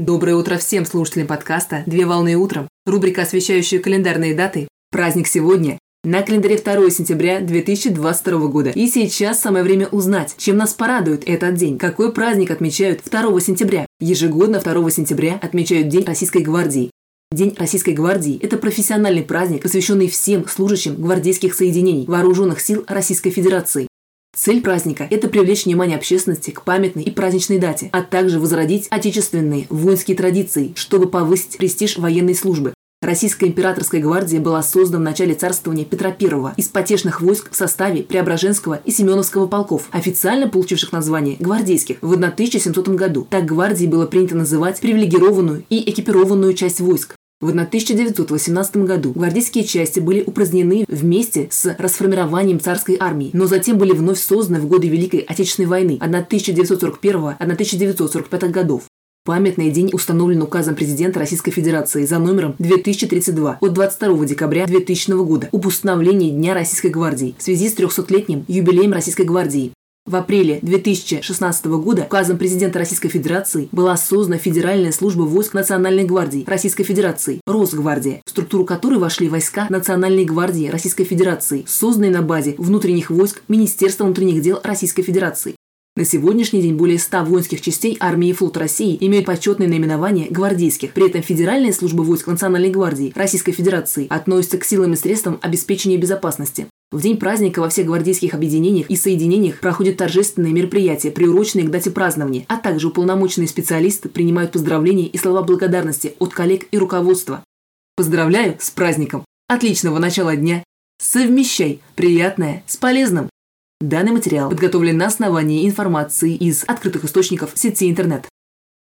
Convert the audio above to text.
Доброе утро всем слушателям подкаста «Две волны утром». Рубрика, освещающая календарные даты. Праздник сегодня. На календаре 2 сентября 2022 года. И сейчас самое время узнать, чем нас порадует этот день. Какой праздник отмечают 2 сентября? Ежегодно 2 сентября отмечают День Российской гвардии. День Российской гвардии – это профессиональный праздник, посвященный всем служащим гвардейских соединений Вооруженных сил Российской Федерации. Цель праздника – это привлечь внимание общественности к памятной и праздничной дате, а также возродить отечественные воинские традиции, чтобы повысить престиж военной службы. Российская императорская гвардия была создана в начале царствования Петра I из потешных войск в составе Преображенского и Семеновского полков, официально получивших название гвардейских в 1700 году. Так гвардии было принято называть привилегированную и экипированную часть войск. В 1918 году гвардейские части были упразднены вместе с расформированием царской армии, но затем были вновь созданы в годы Великой Отечественной войны 1941-1945 годов. Памятный день установлен указом президента Российской Федерации за номером 2032 от 22 декабря 2000 года об установлении Дня Российской гвардии в связи с 300-летним юбилеем Российской гвардии. В апреле 2016 года указом президента Российской Федерации была создана Федеральная служба войск Национальной гвардии Российской Федерации, Росгвардия, в структуру которой вошли войска Национальной гвардии Российской Федерации, созданные на базе внутренних войск Министерства внутренних дел Российской Федерации. На сегодняшний день более 100 воинских частей армии и флота России имеют почетное наименование гвардейских. При этом Федеральная служба войск Национальной гвардии Российской Федерации относится к силам и средствам обеспечения безопасности. В день праздника во всех гвардейских объединениях и соединениях проходят торжественные мероприятия, приуроченные к дате празднования, а также уполномоченные специалисты принимают поздравления и слова благодарности от коллег и руководства. Поздравляю с праздником! Отличного начала дня! Совмещай приятное с полезным! Данный материал подготовлен на основании информации из открытых источников сети интернет.